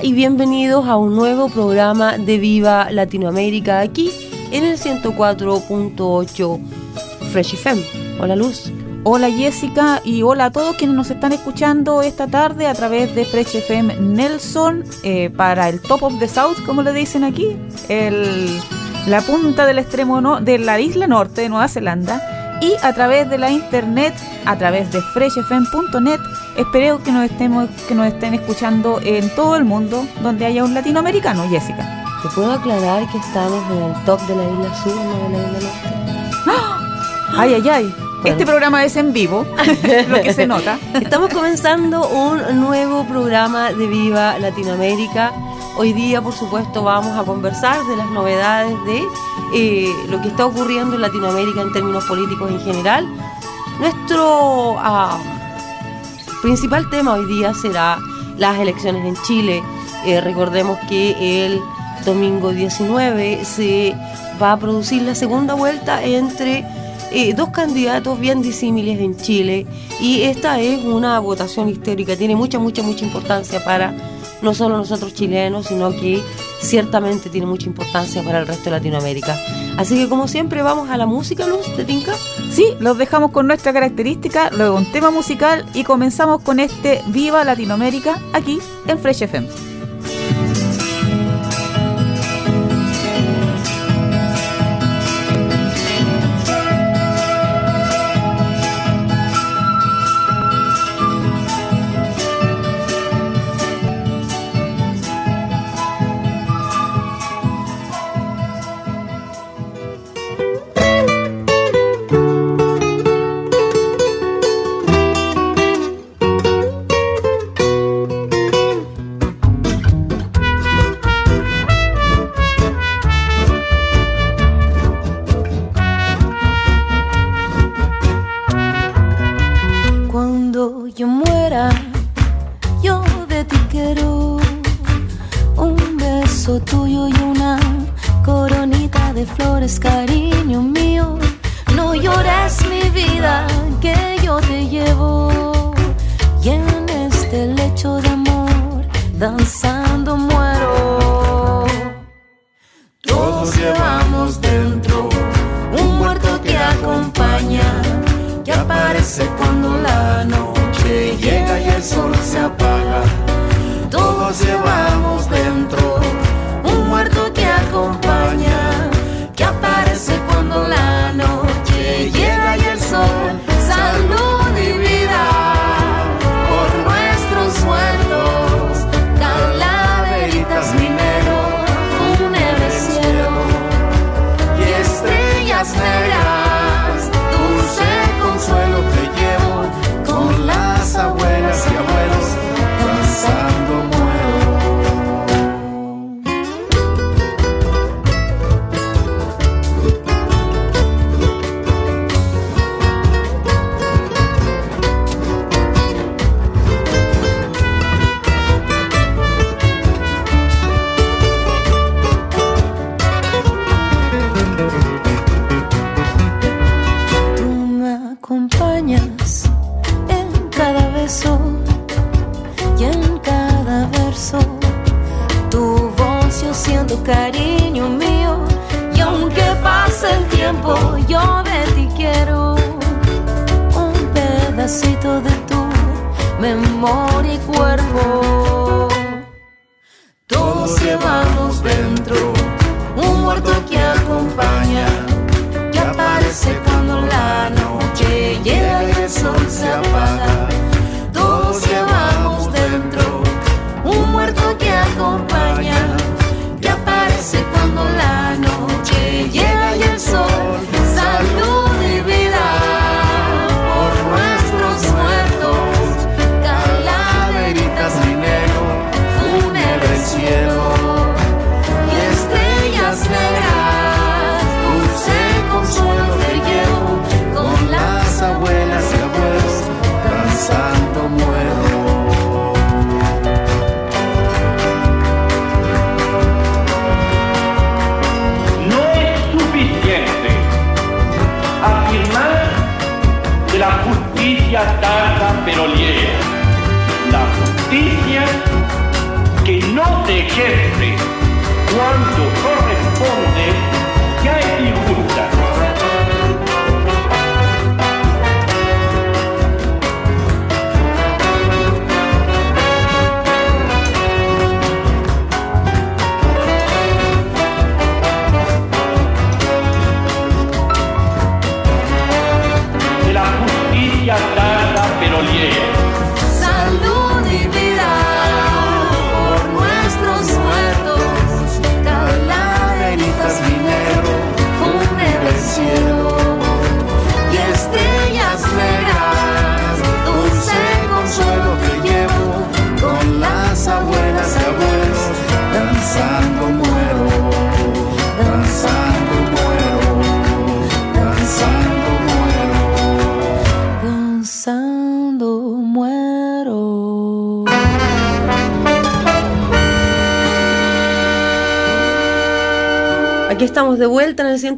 Y bienvenidos a un nuevo programa de Viva Latinoamérica aquí en el 104.8 Fresh FM. Hola Luz. Hola Jessica y hola a todos quienes nos están escuchando esta tarde a través de Fresh FM Nelson eh, para el Top of the South, como le dicen aquí, la punta del extremo no, de la isla norte de Nueva Zelanda y a través de la internet, a través de freshfm.net Espero que nos, estemos, que nos estén escuchando en todo el mundo donde haya un latinoamericano, Jessica. ¿Te puedo aclarar que estamos en el top de la isla sur, no de la isla norte? ¡Ah! Ay, ay, ay. Este programa es en vivo, lo que se nota. Estamos comenzando un nuevo programa de Viva Latinoamérica. Hoy día, por supuesto, vamos a conversar de las novedades de eh, lo que está ocurriendo en Latinoamérica en términos políticos en general. Nuestro... Ah, principal tema hoy día será las elecciones en Chile. Eh, recordemos que el domingo 19 se va a producir la segunda vuelta entre eh, dos candidatos bien disímiles en Chile y esta es una votación histórica, tiene mucha, mucha, mucha importancia para no solo nosotros chilenos, sino que ciertamente tiene mucha importancia para el resto de Latinoamérica. Así que como siempre vamos a la música, Luz, de Tinka. Sí, los dejamos con nuestra característica, luego un tema musical y comenzamos con este Viva Latinoamérica aquí en Fresh FM. todos llevamos dentro un muerto que acompaña, que aparece cuando la noche llega y el sol se apaga. Todos llevamos dentro un muerto que acompaña, que aparece cuando la memoria y cuerpo.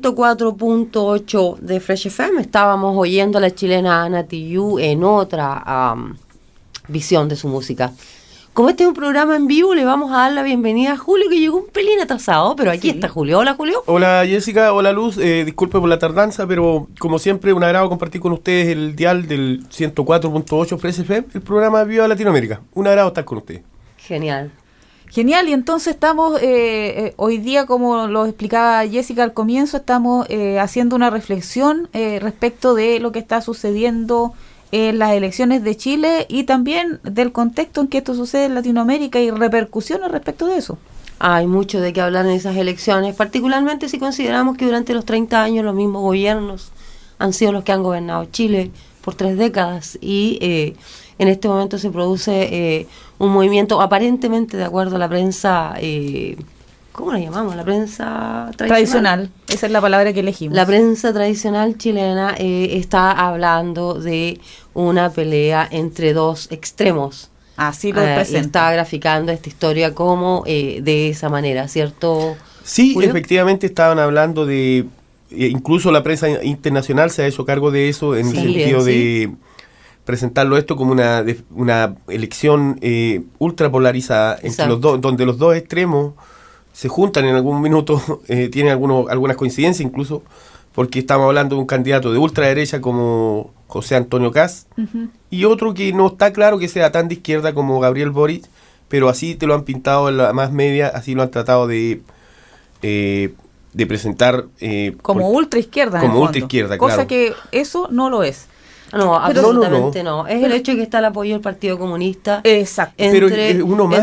104.8 de Fresh FM. Estábamos oyendo a la chilena Ana Tijoux en otra visión de su música. Como este es un programa en vivo, le vamos a dar la bienvenida a Julio, que llegó un pelín atrasado, pero aquí está Julio. Hola, Julio. Hola Jessica, hola Luz, eh, disculpe por la tardanza, pero como siempre un agrado compartir con ustedes el dial del 104.8 Fresh FM, el programa Viva Latinoamérica. Un agrado estar con ustedes. Genial. Genial, y entonces estamos, eh, eh, hoy día, como lo explicaba Jessica al comienzo, estamos eh, haciendo una reflexión eh, respecto de lo que está sucediendo en las elecciones de Chile y también del contexto en que esto sucede en Latinoamérica y repercusiones respecto de eso. Hay mucho de qué hablar en esas elecciones, particularmente si consideramos que durante los 30 años los mismos gobiernos han sido los que han gobernado Chile por tres décadas y eh, en este momento se produce un movimiento aparentemente de acuerdo a la prensa, eh, ¿cómo la llamamos? La prensa tradicional. Tradicional, esa es la palabra que elegimos. La prensa tradicional chilena eh, está hablando de una pelea entre dos extremos. Así lo Eh, está graficando esta historia como eh, de esa manera, ¿cierto? Sí, Julio? efectivamente estaban hablando de, eh, incluso la prensa internacional se ha hecho cargo de eso en Sí, el sentido sí. de presentarlo esto como una, una elección eh, ultra polarizada entre los dos, donde los dos extremos se juntan en algún minuto, eh, tienen algunos, algunas coincidencias incluso, porque estamos hablando de un candidato de ultraderecha como José Antonio Caz y otro que no está claro que sea tan de izquierda como Gabriel Boric, pero así te lo han pintado en la más media, así lo han tratado de, eh, de presentar eh, como ultra izquierda. en como el fondo. ultraizquierda, Cosa claro. que eso no lo es. No, absolutamente No, no, Es el hecho de que está el apoyo del Partido Comunista. Exacto. Pero es uno más.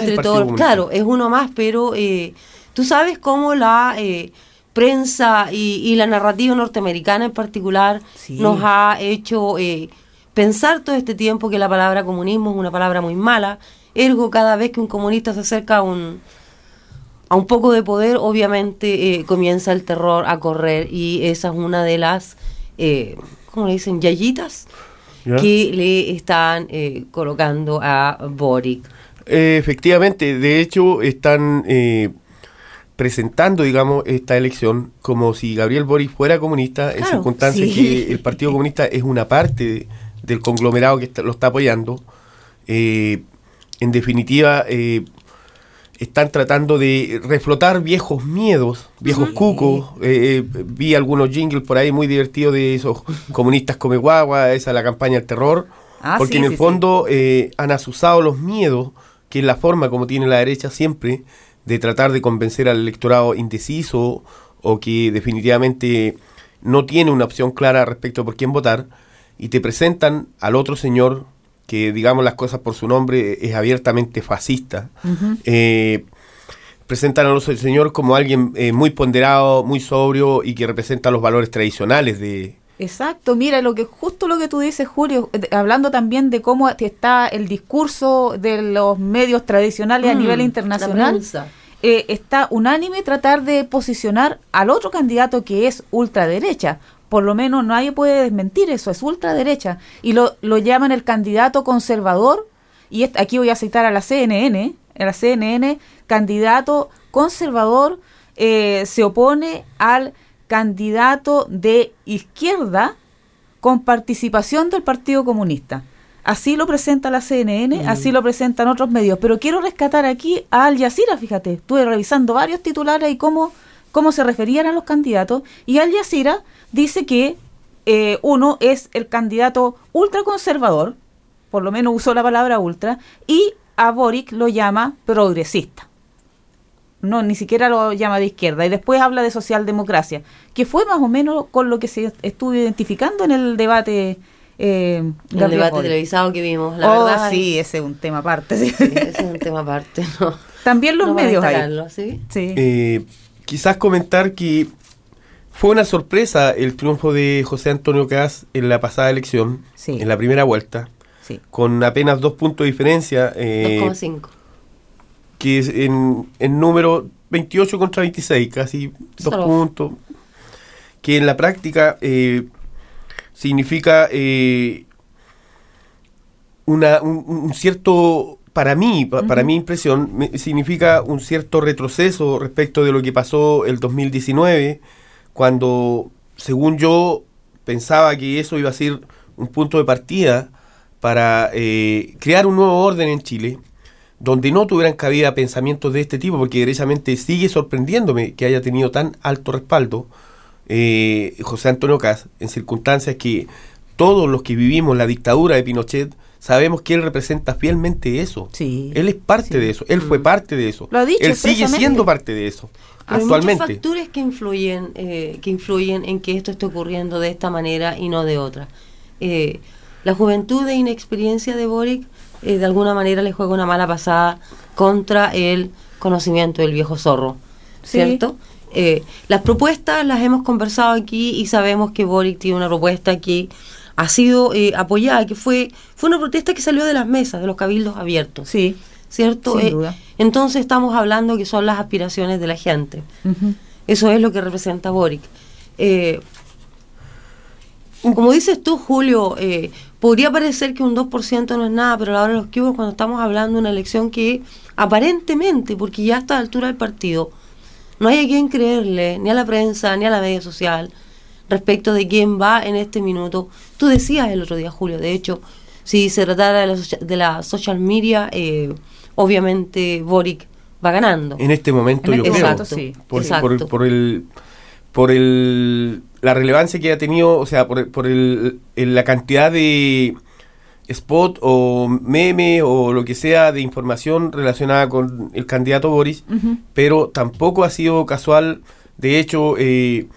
Claro, es uno más, pero eh, tú sabes cómo la eh, prensa y, y la narrativa norteamericana en particular Sí. nos ha hecho eh, pensar todo este tiempo que la palabra comunismo es una palabra muy mala. Ergo, cada vez que un comunista se acerca a un, a un poco de poder, obviamente eh, comienza el terror a correr y esa es una de las, eh, ¿cómo le dicen? Yayitas ¿Ya? que le están eh, colocando a Boric. Eh, efectivamente, de hecho están eh, presentando, digamos, esta elección como si Gabriel Boric fuera comunista, en Claro, circunstancias sí. que el Partido Comunista es una parte de- del conglomerado que está- lo está apoyando. En definitiva, están tratando de reflotar viejos miedos, viejos cucos. Eh, eh, vi algunos jingles por ahí muy divertidos de esos comunistas come guagua, esa la campaña del terror. Ah, porque sí, en el sí, fondo eh, han asusado los miedos, que es la forma como tiene la derecha siempre de tratar de convencer al electorado indeciso o que definitivamente no tiene una opción clara respecto por quién votar, y te presentan al otro señor que, digamos las cosas por su nombre, es abiertamente fascista. Eh, presentan al otro señor como alguien eh, muy ponderado, muy sobrio y que representa los valores tradicionales de, Exacto, mira, lo que justo lo que tú dices, Julio, eh, hablando también de cómo está el discurso de los medios tradicionales a Mm, nivel internacional, eh, está unánime tratar de posicionar al otro candidato que es ultraderecha. Por lo menos nadie puede desmentir eso, es ultraderecha. Y lo, lo llaman el candidato conservador, y aquí voy a citar a la CNN, a la CNN, candidato conservador eh, se opone al candidato de izquierda con participación del Partido Comunista. Así lo presenta la CNN, así lo presentan otros medios. Pero quiero rescatar aquí a Al Jazeera, fíjate. Estuve revisando varios titulares y cómo, cómo se referían a los candidatos. Y Al Jazeera dice que eh, uno es el candidato ultraconservador, por lo menos usó la palabra ultra, y a Boric lo llama progresista no, ni siquiera lo llama de izquierda, y después habla de socialdemocracia, que fue más o menos con lo que se estuvo identificando en el debate. Eh, El debate Boric. televisado que vimos, la oh, verdad. sí, ese es un tema aparte. sí. Sí, ese es un tema aparte, ¿no? También los No medios ahí. Sí. Eh, quizás comentar que fue una sorpresa el triunfo de José Antonio Caz en la pasada elección, Sí. en la primera vuelta, sí. con apenas dos puntos de diferencia, eh, 2,5. que es en, en número 28 contra 26, casi dos Solo. puntos, que en la práctica eh, significa eh, una, un, un cierto, para mí, pa- para mi impresión, significa un cierto retroceso respecto de lo que pasó el 2019, cuando, según yo, pensaba que eso iba a ser un punto de partida para eh, crear un nuevo orden en Chile, donde no tuvieran cabida pensamientos de este tipo, porque derechamente sigue sorprendiéndome que haya tenido tan alto respaldo eh, José Antonio Caz, en circunstancias que todos los que vivimos la dictadura de Pinochet sabemos que él representa fielmente eso. Sí, Él es parte sí. de eso, él fue parte de eso. Lo ha dicho él sigue siendo parte de eso Pero hay muchos actualmente. factores que influyen, eh, que influyen en que esto esté ocurriendo de esta manera y no de otra. Eh, la juventud e inexperiencia de Boric eh, de alguna manera le juega una mala pasada contra el conocimiento del viejo zorro, Sí. ¿cierto? Eh, las propuestas las hemos conversado aquí y sabemos que Boric tiene una propuesta que ha sido eh, apoyada, que fue, fue una protesta que salió de las mesas, de los cabildos abiertos. Sí. ¿cierto? Sin Eh, duda. entonces estamos hablando que son las aspiraciones de la gente. Eso es lo que representa Boric. Eh, como dices tú, Julio, podría parecer que un 2% no es nada, pero a la hora de los que hubo, cuando estamos hablando de una elección que aparentemente, porque ya a esta altura del partido, no hay a quien creerle, ni a la prensa, ni a la media social, respecto de quién va en este minuto. Tú decías el otro día, Julio, de hecho, si se tratara de la, socia- de la social media, eh, obviamente Boric va ganando. En este momento En yo este creo. momento, sí. Por, Exacto. por- por el por el la relevancia que ha tenido, o sea, por, por el, el- la cantidad de spot o meme o lo que sea de información relacionada con el candidato Boris, pero tampoco ha sido casual. De hecho, eh,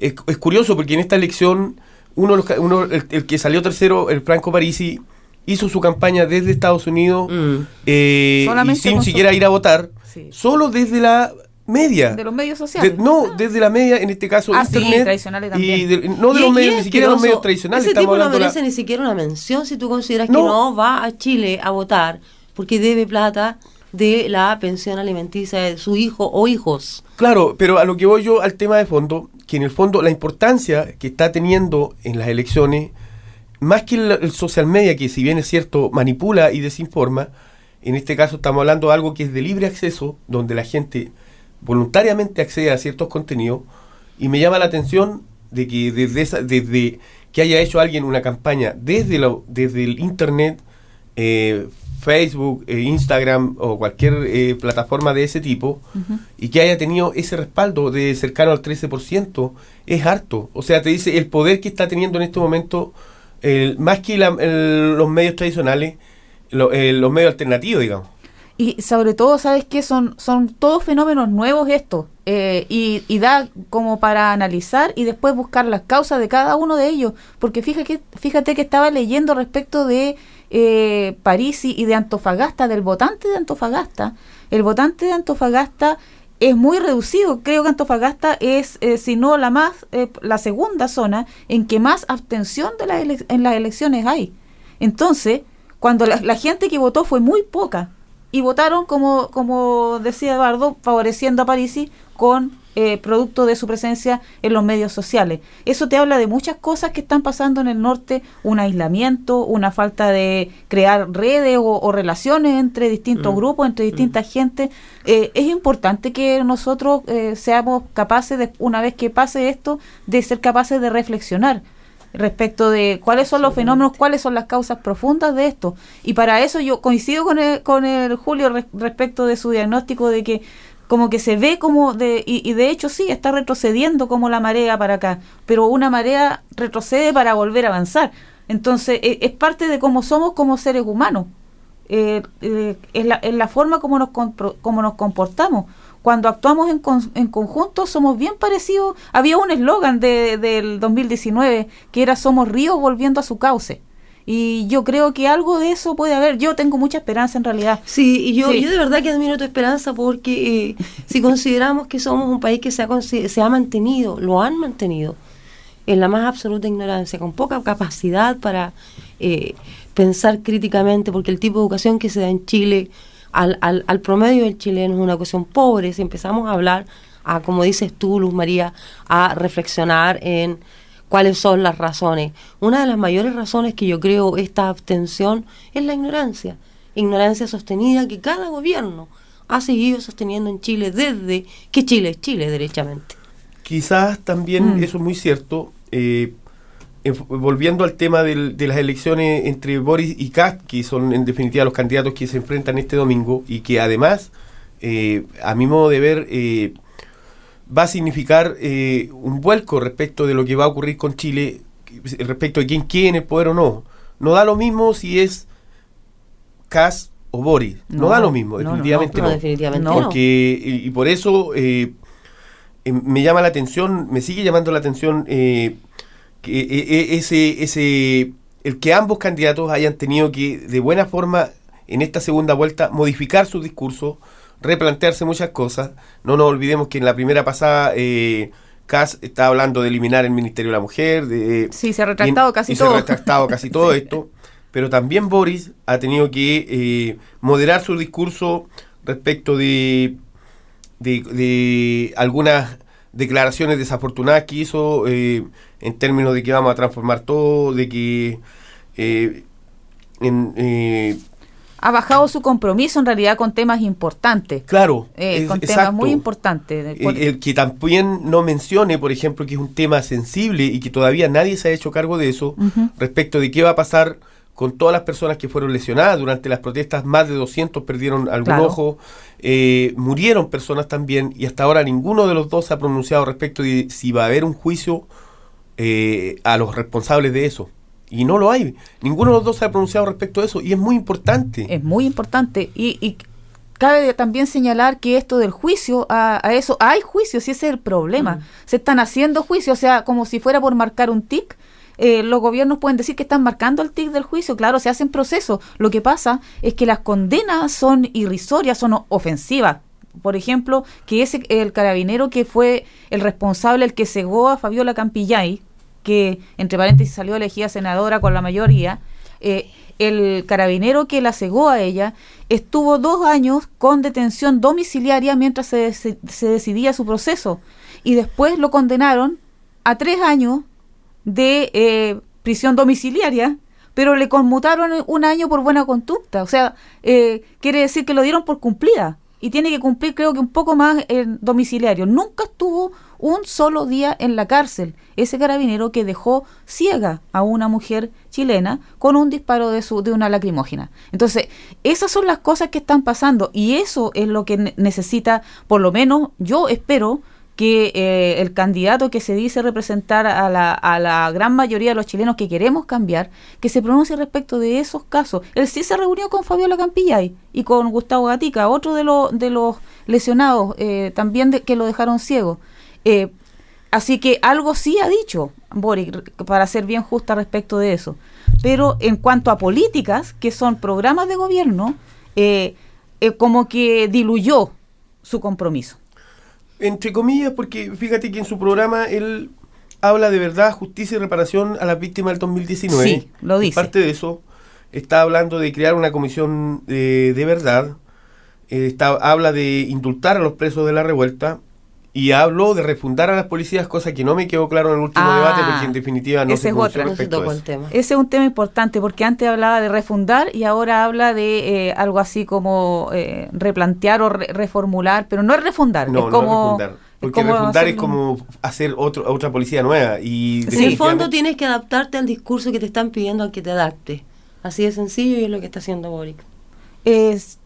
es, es curioso porque en esta elección uno, de los ca- uno el, el que salió tercero, el Franco Parisi, hizo su campaña desde Estados Unidos Mm. eh, y sin siquiera ir a votar, Sí. solo desde la media. De los medios sociales. De- no, Ah. desde la media, en este caso Ah, sí, internet. y de- no de Y- los y medios, ni siquiera de los medios tradicionales. Ese tipo no la- merece ni siquiera una mención si tú consideras No. que no va a Chile a votar porque debe plata de la pensión alimenticia de su hijo o hijos. Claro, pero a lo que voy yo al tema de fondo, que en el fondo la importancia que está teniendo en las elecciones, más que el, social media, que si bien es cierto, manipula y desinforma, en este caso estamos hablando de algo que es de libre acceso, donde la gente voluntariamente accede a ciertos contenidos, y me llama la atención de que desde, esa- desde que haya hecho alguien una campaña desde, desde el Internet, eh, Facebook, eh, Instagram o cualquier eh, plataforma de ese tipo, y que haya tenido ese respaldo de cercano al 13%, es harto. O sea, te dice el poder que está teniendo en este momento más que la- el- los medios tradicionales, lo- eh, los medios alternativos, digamos. Y sobre todo, ¿sabes qué? Son, son todos fenómenos nuevos estos. eh, y, da como para analizar y después buscar las causas de cada uno de ellos. Porque fíjate fíjate que estaba leyendo respecto de eh, París y, de Antofagasta, del votante de Antofagasta. El votante de Antofagasta es muy reducido. Creo que Antofagasta es, eh, si no la más, eh, la segunda zona en que más abstención de ele- en las elecciones hay. Entonces, cuando la, la gente que votó fue muy poca y votaron, como, como decía Eduardo, favoreciendo a Parisi con eh, producto de su presencia en los medios sociales. Eso te habla de muchas cosas que están pasando en el norte, un aislamiento, una falta de crear redes o, o relaciones entre distintos Mm. grupos, entre distintas gente. Eh, es importante que nosotros eh, seamos capaces, de, una vez que pase esto, de ser capaces de reflexionar respecto de cuáles son los fenómenos, cuáles son las causas profundas de esto. Y para eso yo coincido con el, con el Julio re- respecto de su diagnóstico de que como que se ve como de y, y de hecho sí está retrocediendo como la marea para acá, pero una marea retrocede para volver a avanzar. Entonces e- es parte de cómo somos como seres humanos. Eh, eh, es, la, es la forma como nos, como nos comportamos. Cuando actuamos en, con- en conjunto somos bien parecidos. Había un eslogan de, del 2019 que era Somos ríos volviendo a su cauce. Y yo creo que algo de eso puede haber. Yo tengo mucha esperanza en realidad. Sí, y yo, Sí. yo de verdad que admiro tu esperanza porque eh, si consideramos que somos un país que se ha, se ha mantenido, lo han mantenido, en la más absoluta ignorancia, con poca capacidad para eh, pensar críticamente, porque el tipo de educación que se da en Chile al, al, al promedio del chileno es una educación pobre, si empezamos a hablar, a, como dices tú, Luz María, a reflexionar en cuáles son las razones. Una de las mayores razones que yo creo esta abstención es la ignorancia. Ignorancia sostenida que cada gobierno ha seguido sosteniendo en Chile desde que Chile es Chile, derechamente. Quizás también, Mm. eso es muy cierto, eh, en- volviendo al tema del- de las elecciones entre Boris y Kast, que son en definitiva los candidatos que se enfrentan este domingo y que además, eh, a mi modo de ver, eh, va a significar eh, un vuelco respecto de lo que va a ocurrir con Chile, respecto de quién quiere en el poder o no. No da lo mismo si es Kast o Boris, no, No, da lo mismo, no, no, definitivamente No, no. definitivamente No. no. Porque, y, y por eso eh, eh, me llama la atención, me sigue llamando la atención eh, que eh, eh, ese, ese, el que ambos candidatos hayan tenido que, de buena forma, en esta segunda vuelta, modificar su discurso, replantearse muchas cosas. No nos olvidemos que en la primera pasada, eh, Kass estaba hablando de eliminar el Ministerio de la Mujer. De, Sí, se ha retractado casi y todo. Se ha retractado casi todo esto. Pero también Boris ha tenido que eh, moderar su discurso respecto de, de, de algunas declaraciones desafortunadas que hizo eh, en términos de que vamos a transformar todo, de que eh, en, eh, Ha bajado su compromiso en realidad con temas importantes. claro, eh, es- con temas exacto. muy importantes. por- Eh, el que también no mencione, por ejemplo, que es un tema sensible y que todavía nadie se ha hecho cargo de eso, respecto de qué va a pasar con todas las personas que fueron lesionadas durante las protestas, más de 200 perdieron algún Claro. ojo, eh, murieron personas también y hasta ahora ninguno de los dos se ha pronunciado respecto de si va a haber un juicio eh, a los responsables de eso. Y no lo hay. Ninguno de los dos se ha pronunciado respecto de eso y es muy importante. es muy importante. Y, y cabe también señalar que esto del juicio, a, a eso, hay juicios y ese es el problema. Mm. Se están haciendo juicios, o sea, como si fuera por marcar un tic. eh, los gobiernos pueden decir que están marcando el tic del juicio, claro, se hacen procesos. Lo que pasa es que las condenas son irrisorias, son ofensivas. Por ejemplo, que ese el carabinero que fue el responsable, el que cegó a Fabiola Campillay, que entre paréntesis salió elegida senadora con la mayoría, eh, el carabinero que la cegó a ella estuvo dos años con detención domiciliaria mientras se, se decidía su proceso. Y después lo condenaron a tres años de eh, prisión domiciliaria pero le conmutaron un año por buena conducta. O sea eh, quiere decir que lo dieron por cumplida y tiene que cumplir creo que un poco más en domiciliario. Nunca estuvo un solo día en la cárcel ese carabinero que dejó ciega a una mujer chilena con un disparo de su de una lacrimógena entonces esas son las cosas que están pasando y eso es lo que ne- necesita por lo menos yo espero que eh, el candidato que se dice representar a la, a la gran mayoría de los chilenos que queremos cambiar, que se pronuncie respecto de esos casos. Él sí se reunió con Fabiola Campillay y con Gustavo Gatica, otro de, los de los lesionados, eh, también de, que lo dejaron ciego. Eh, así que algo sí ha dicho Boric, para ser bien justa respecto de eso. Pero en cuanto a políticas, que son programas de gobierno, eh, eh, como que diluyó su compromiso. Entre comillas, porque fíjate que en su programa él habla de verdad, justicia y reparación a las víctimas del 2019. Sí, lo dice. Y parte de eso está hablando de crear una comisión de, de verdad. Eh, está, habla de indultar a los presos de la revuelta y habló de refundar a las policías, cosa que no me quedó claro en el último Ah, debate, porque en definitiva no esa se es otra. No se tocó el tema. Ese es un tema importante porque antes hablaba de refundar y ahora habla de eh, algo así como eh, replantear o re- reformular, pero no es refundar, No, es no como... refundar. Porque refundar es como hacer otro, otra policía nueva. Y En el fondo tienes que adaptarte al discurso que te están pidiendo a que te adapte. Así de sencillo y es lo que está haciendo Boric. es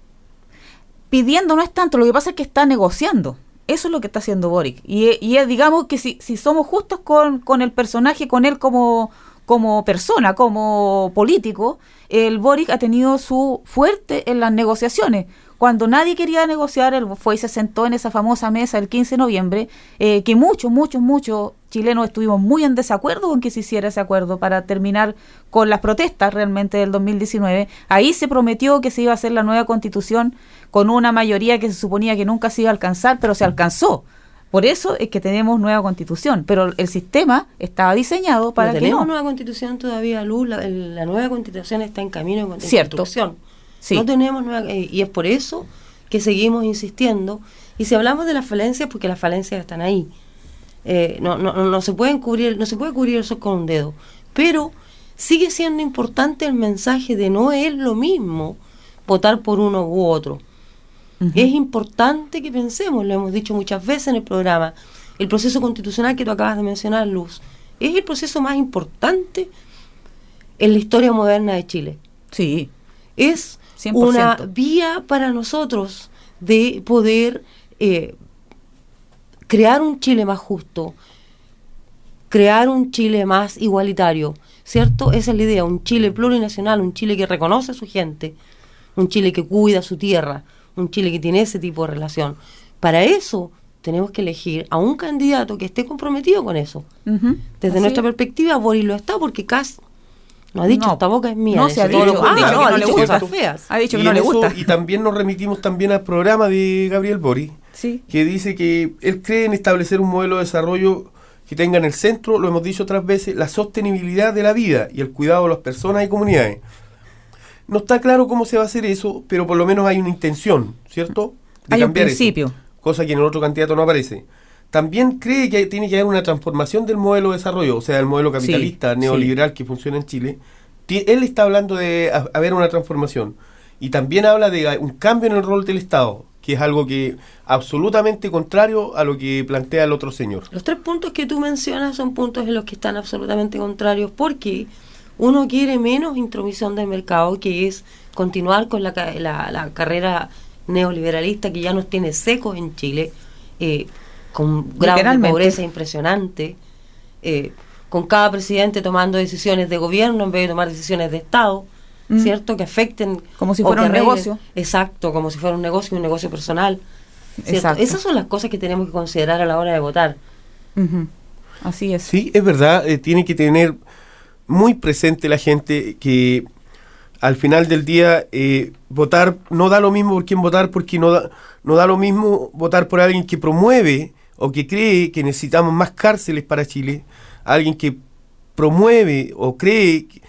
pidiendo no es tanto, lo que pasa es que está negociando. Eso es lo que está haciendo Boric. Y, y digamos que si, si somos justos con, con el personaje, con él como, como persona, como político, el Boric ha tenido su fuerte en las negociaciones. Cuando nadie quería negociar, él fue y se sentó en esa famosa mesa el 15 de noviembre, eh, que muchos, muchos, muchos chilenos estuvimos muy en desacuerdo con que se hiciera ese acuerdo para terminar con las protestas realmente del 2019. Ahí se prometió que se iba a hacer la nueva constitución con una mayoría que se suponía que nunca se iba a alcanzar, pero se alcanzó. Por eso es que tenemos nueva constitución, pero el sistema estaba diseñado para que tenemos no. nueva constitución todavía, Luz. La, la nueva constitución está en camino de Cierto. construcción. Sí. No tenemos nueva, eh, y es por eso que seguimos insistiendo. Y si hablamos de las falencias, porque las falencias están ahí. Eh, no, no, no se pueden cubrir, no se puede cubrir eso con un dedo. Pero sigue siendo importante el mensaje de no es lo mismo votar por uno u otro. Es importante que pensemos, lo hemos dicho muchas veces en el programa, el proceso constitucional que tú acabas de mencionar, Luz, es el proceso más importante en la historia moderna de Chile. Sí, Es 100%. una vía para nosotros de poder eh, crear un Chile más justo, crear un Chile más igualitario, ¿cierto? Esa es la idea, un Chile plurinacional, un Chile que reconoce a su gente, un Chile que cuida su tierra, un Chile que tiene ese tipo de relación. Para eso tenemos que elegir a un candidato que esté comprometido con eso. Desde Así nuestra es. perspectiva, Boris lo está porque Cas no ha dicho, No, esta boca es mía. no, se ha dicho- contrario. dicho que Ah, no ha le gusta. feas. Ha dicho que Y no le eso- gusta. y también nos remitimos también al programa de Gabriel Bori, Sí. que dice que él cree en establecer un modelo de desarrollo que tenga en el centro, lo hemos dicho otras veces, la sostenibilidad de la vida y el cuidado de las personas y comunidades. No está claro cómo se va a hacer eso, pero por lo menos hay una intención, ¿cierto? Hay un cambiar eso, principio. cosa que en el otro candidato no aparece. También cree que tiene que haber una transformación del modelo de desarrollo, o sea, el modelo capitalista Sí, neoliberal que funciona en Chile. Él está hablando de ha- haber una transformación y también habla de un cambio en el rol del Estado, que es algo que absolutamente contrario a lo que plantea el otro señor. Los tres puntos que tú mencionas son puntos en los que están absolutamente contrarios porque uno quiere menos intromisión del mercado, que es continuar con la, la- la carrera neoliberalista que ya nos tiene secos en Chile, eh, con grados de pobreza impresionante, eh, con cada presidente tomando decisiones de gobierno en vez de tomar decisiones de Estado, Mm. ¿cierto? Que afecten... Como si fuera un arreglen- negocio. Exacto, como si fuera un negocio, un negocio personal. ¿cierto? Exacto. Esas son las cosas que tenemos que considerar a la hora de votar. Así es. Sí, es verdad, eh, tiene que tener muy presente la gente que al final del día eh, votar no da lo mismo por quién votar porque no da, no da lo mismo votar por alguien que promueve o que cree que necesitamos más cárceles para Chile, alguien que promueve o cree que,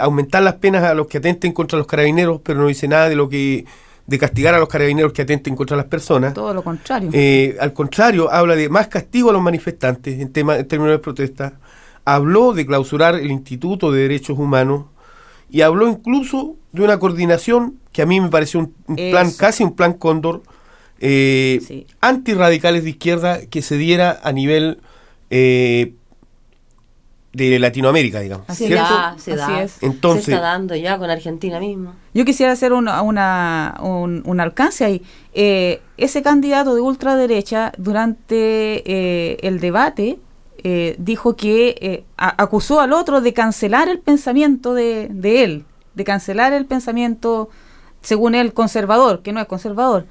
aumentar las penas a los que atenten contra los carabineros, pero no dice nada de lo que de castigar a los carabineros que atenten contra las personas. Todo lo contrario. Eh, al contrario, habla de más castigo a los manifestantes en, tema, en términos de protesta. Habló de clausurar el Instituto de Derechos Humanos y habló incluso de una coordinación que a mí me pareció un, un plan, casi un plan cóndor, eh, Sí. antirradicales de izquierda que se diera a nivel eh, de Latinoamérica, digamos. Así da, se Así da. es. Entonces- se está dando ya con Argentina mismo. Yo quisiera hacer una, una- un, un alcance ahí. Eh, ese candidato de ultraderecha, durante eh, el debate, eh, dijo que eh, a- acusó al otro de cancelar el pensamiento de, de él, de cancelar el pensamiento, según él, conservador, que no es conservador.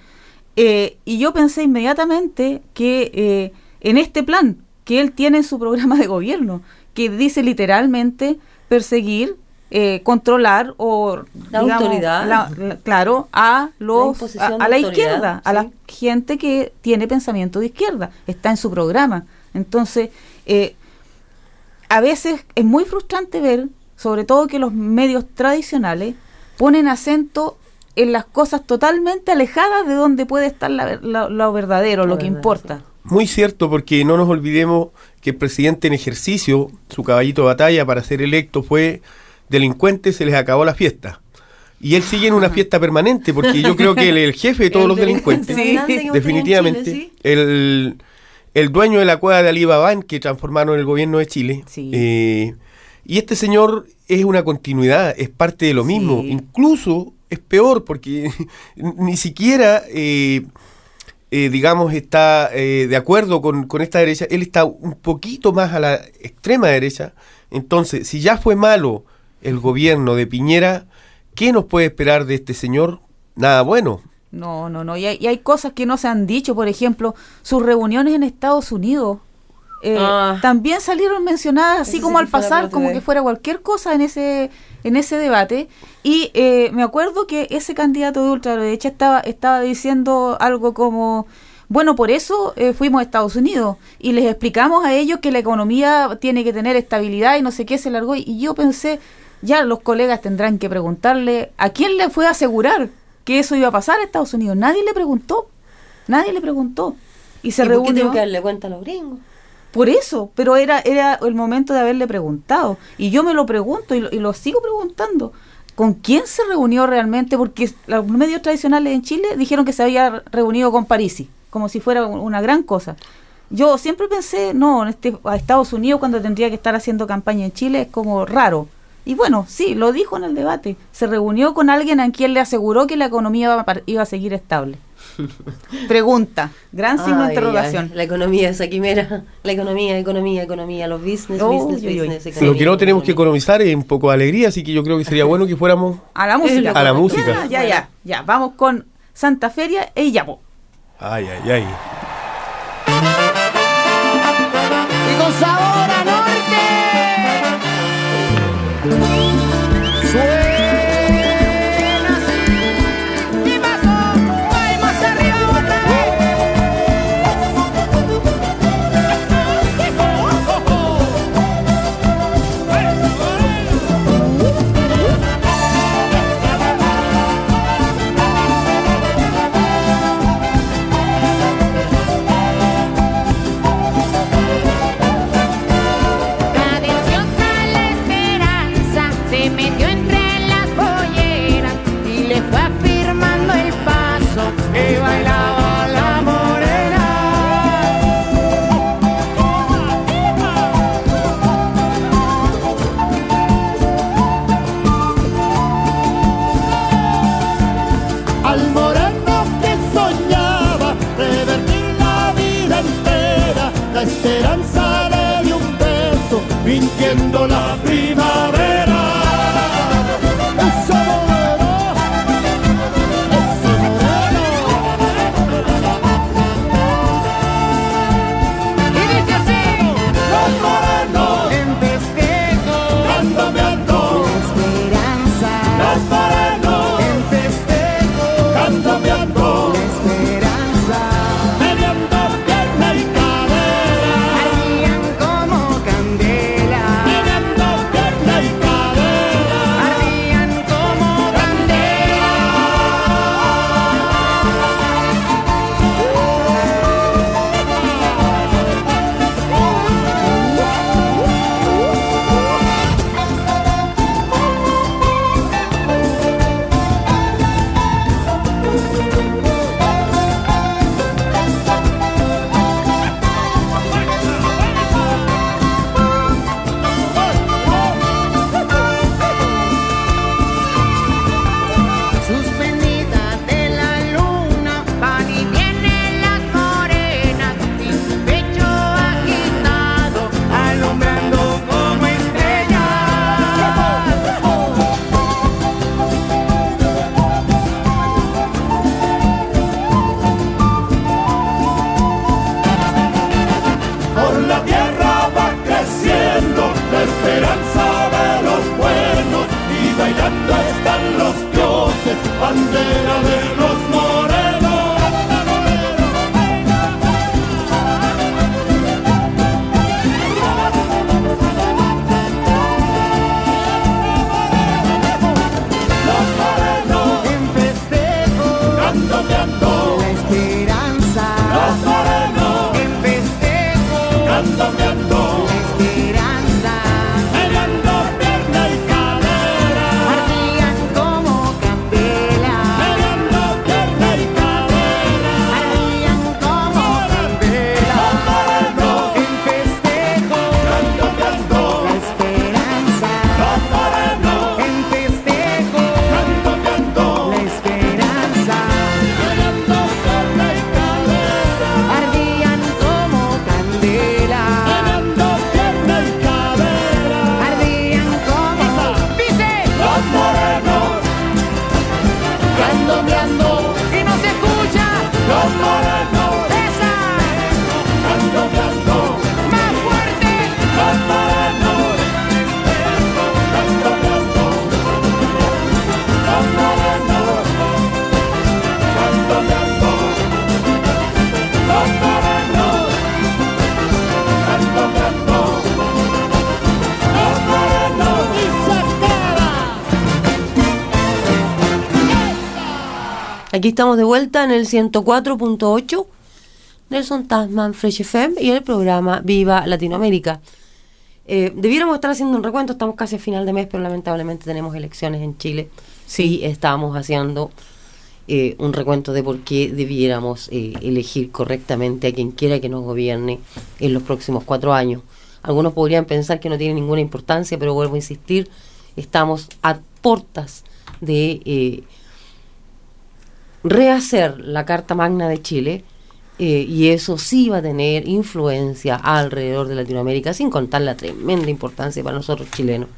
Eh, y yo pensé inmediatamente que eh, en este plan que él tiene en su programa de gobierno, que dice literalmente perseguir, eh, controlar o La autoridad. la- la- claro, a los a, la autoridad, izquierda, a la gente que tiene pensamiento de izquierda, está en su programa. Entonces, eh, a veces es muy frustrante ver, sobre todo que los medios tradicionales ponen acento en las cosas totalmente alejadas de donde puede estar la la- lo verdadero, lo que importa. Muy cierto, porque no nos olvidemos que el presidente en ejercicio, su caballito de batalla para ser electo fue delincuente, se les acabó la fiesta. Y él sigue en una fiesta permanente, porque yo creo que él es el jefe de todos El los delincuente delincuentes. en Definitivamente. Chile, ¿sí? el, el dueño de la cueva de Alibaba, que transformaron el gobierno de Chile. Sí. Eh, y este señor es una continuidad, es parte de lo mismo. Sí. Incluso es peor, porque ni siquiera... eh, eh, digamos, está eh, de acuerdo con, con esta derecha, él está un poquito más a la extrema derecha. Entonces, si ya fue malo el gobierno de Piñera, ¿qué nos puede esperar de este señor? Nada bueno. No, no, no. Y hay, y hay cosas que no se han dicho, por ejemplo, sus reuniones en Estados Unidos. eh, Ah. También salieron mencionadas así Eso como sí al pasar, como que fuera cualquier cosa en ese en ese debate. Y eh, me acuerdo que ese candidato de ultraderecha estaba, estaba diciendo algo como, bueno, por eso eh, fuimos a Estados Unidos y les explicamos a ellos que la economía tiene que tener estabilidad y no sé qué se largó. Y yo pensé, ya los colegas tendrán que preguntarle a quién le fue a asegurar que eso iba a pasar a Estados Unidos. Nadie le preguntó, nadie le preguntó. Y se ¿Y por qué reunió. tengo que darle cuenta a los gringos? Por eso, pero era, era el momento de haberle preguntado. Y yo me lo pregunto y lo, y lo sigo preguntando. ¿Con quién se reunió realmente? Porque los medios tradicionales en Chile dijeron que se había reunido con Parisi, como si fuera un- una gran cosa. Yo siempre pensé, no, en este, a Estados Unidos cuando tendría que estar haciendo campaña en Chile es como raro. Y bueno, sí, lo dijo en el debate. Se reunió con alguien a quien le aseguró que la economía iba a seguir estable. Pregunta, gran signo de interrogación. ay, la economía, esa quimera. La economía, economía, economía. Los business, Oh, business, uy, uy. business. Lo que no tenemos que economizar es un poco de alegría, así que yo creo que sería bueno que fuéramos A la música. A la música. Ya, ya, ya, ya. Vamos con Santa Feria e Iyapo. Ay, ay, ay. y con sabor a norte. Aquí estamos de vuelta en el 104.8 Nelson Tasman Fresh FM y el programa Viva Latinoamérica. Eh, debiéramos estar haciendo un recuento, estamos casi a final de mes, pero lamentablemente tenemos elecciones en Chile. Sí, estamos haciendo eh, un recuento de por qué debiéramos eh, elegir correctamente a quien quiera que nos gobierne en los próximos cuatro años. Algunos podrían pensar que no tiene ninguna importancia, pero vuelvo a insistir, estamos a portas de rehacer la Carta Magna de Chile eh, y eso sí va a tener influencia alrededor de Latinoamérica, sin contar la tremenda importancia para nosotros chilenos.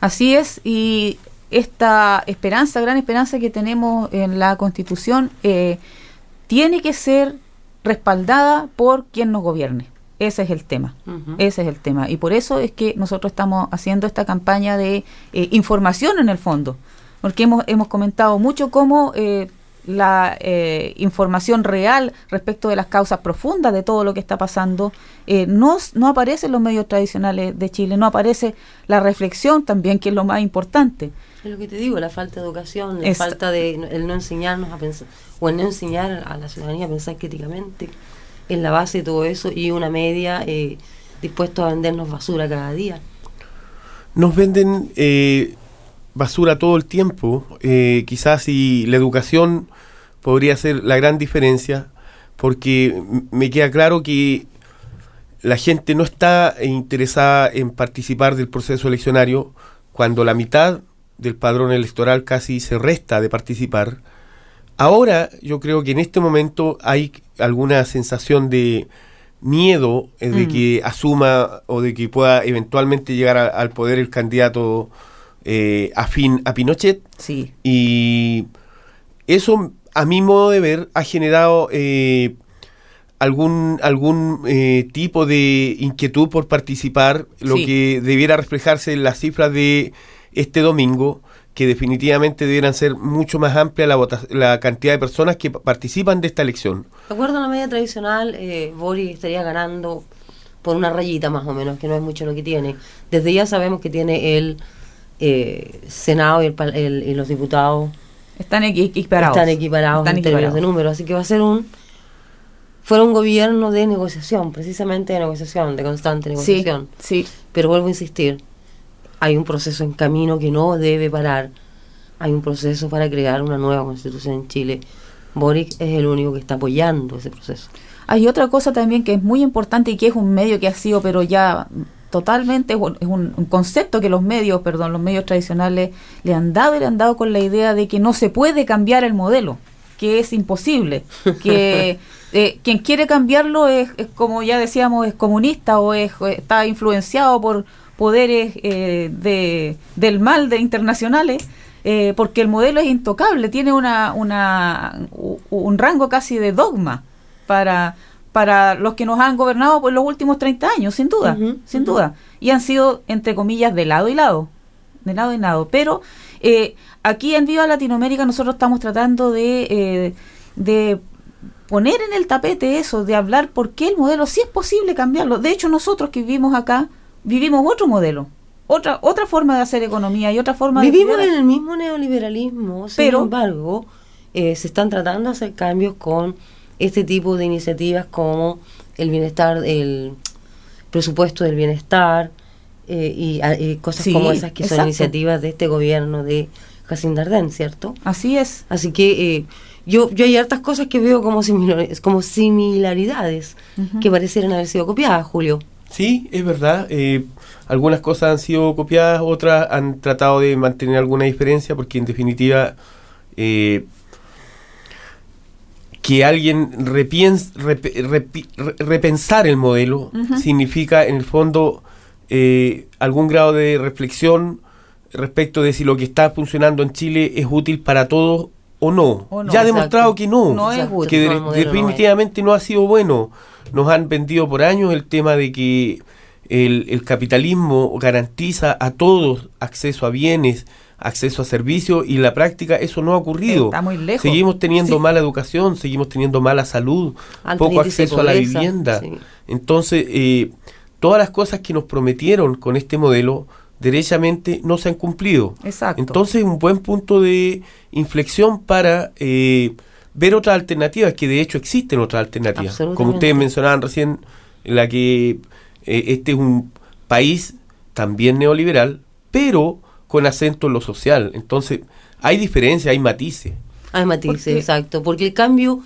Así es, y esta esperanza, gran esperanza que tenemos en la Constitución, eh, tiene que ser respaldada por quien nos gobierne. Ese es el tema, ese es el tema. Y por eso es que nosotros estamos haciendo esta campaña de eh, información en el fondo, porque hemos, hemos comentado mucho cómo eh, la eh, información real respecto de las causas profundas de todo lo que está pasando eh, no, no aparece en los medios tradicionales de Chile, no aparece la reflexión también, que es lo más importante. Es lo que te digo, la falta de educación, la Es- falta de el no enseñarnos a pensar, o el no enseñar a la ciudadanía a pensar críticamente, en la base de todo eso, y una media eh, dispuesto a vendernos basura cada día. Nos venden eh, basura todo el tiempo. eh, quizás si la educación podría ser la gran diferencia, porque me queda claro que la gente no está interesada en participar del proceso eleccionario cuando la mitad del padrón electoral casi se resta de participar. Ahora yo creo que en este momento hay alguna sensación de miedo eh, de Mm. que asuma o de que pueda eventualmente llegar a- al poder el candidato eh, afín a Pinochet Sí, y eso a mi modo de ver ha generado eh, algún algún eh, tipo de inquietud por participar lo Sí. que debiera reflejarse en las cifras de este domingo que definitivamente debieran ser mucho más amplia la, vota- la cantidad de personas que pa- participan de esta elección. De acuerdo a la media tradicional, eh, Boris estaría ganando por una rayita más o menos, que no es mucho lo que tiene. Desde ya sabemos que tiene el eh, Senado y, el el- y los diputados están equi- equiparados. están equiparados Están en términos de números, así que va a ser un fuera un gobierno de negociación, precisamente de negociación, de constante Sí, negociación. sí. Pero vuelvo a insistir, hay un proceso en camino que no debe parar. Hay un proceso para crear una nueva constitución en Chile. Boric es el único que está apoyando ese proceso. Hay otra cosa también que es muy importante y que es un medio que ha sido, pero ya totalmente, es un, concepto que los medios, perdón, los medios tradicionales le han dado y le han dado con la idea de que no se puede cambiar el modelo, que es imposible, que eh, quien quiere cambiarlo es, es, como ya decíamos, es comunista o es, o está influenciado por poderes eh, de, del mal de internacionales. eh, porque el modelo es intocable, tiene una, una, un rango casi de dogma para, para los que nos han gobernado por los últimos 30 años, sin duda, sin duda. Y han sido, entre comillas, de lado y lado, de lado y lado. Pero eh, aquí en Viva Latinoamérica nosotros estamos tratando de, eh, de poner en el tapete eso, de hablar por qué el modelo sí es posible cambiarlo. De hecho, nosotros que vivimos acá, vivimos otro modelo. Otra, otra forma de hacer economía y otra forma Vivimos de... en el mismo neoliberalismo, sin Pero- embargo, eh, se están tratando de hacer cambios con este tipo de iniciativas como el bienestar, el presupuesto del bienestar eh, y ah, eh, cosas Sí, como esas que son iniciativas de este gobierno de Jacinda Ardern, ¿cierto? Así es. Así que eh, yo, yo hay hartas cosas que veo como, similares, como similaridades que parecieran haber sido copiadas, Julio. Sí, es verdad. eh, algunas cosas han sido copiadas, otras han tratado de mantener alguna diferencia, porque en definitiva eh, que alguien repiens- rep- repi- re- repensar el modelo significa en el fondo eh, algún grado de reflexión respecto de si lo que está funcionando en Chile es útil para todos o no. O no, ya ha demostrado que no No es Exacto, útil. que de- no definitivamente no, ha sido bueno. Nos han vendido por años el tema de que el, el capitalismo garantiza a todos acceso a bienes, acceso a servicios y en la práctica eso no ha ocurrido. Está muy lejos. Seguimos teniendo Sí. mala educación, seguimos teniendo mala salud, poco acceso a la vivienda. sí. Entonces, eh, todas las cosas que nos prometieron con este modelo derechamente no se han cumplido. Exacto. Entonces, un buen punto de inflexión para eh, ver otras alternativas, que de hecho existen otras alternativas. Como ustedes mencionaban recién, la que eh, este es un país también neoliberal, pero con acento en lo social. Entonces, hay diferencias, hay matices. Hay matices, Porque- exacto. Porque el cambio,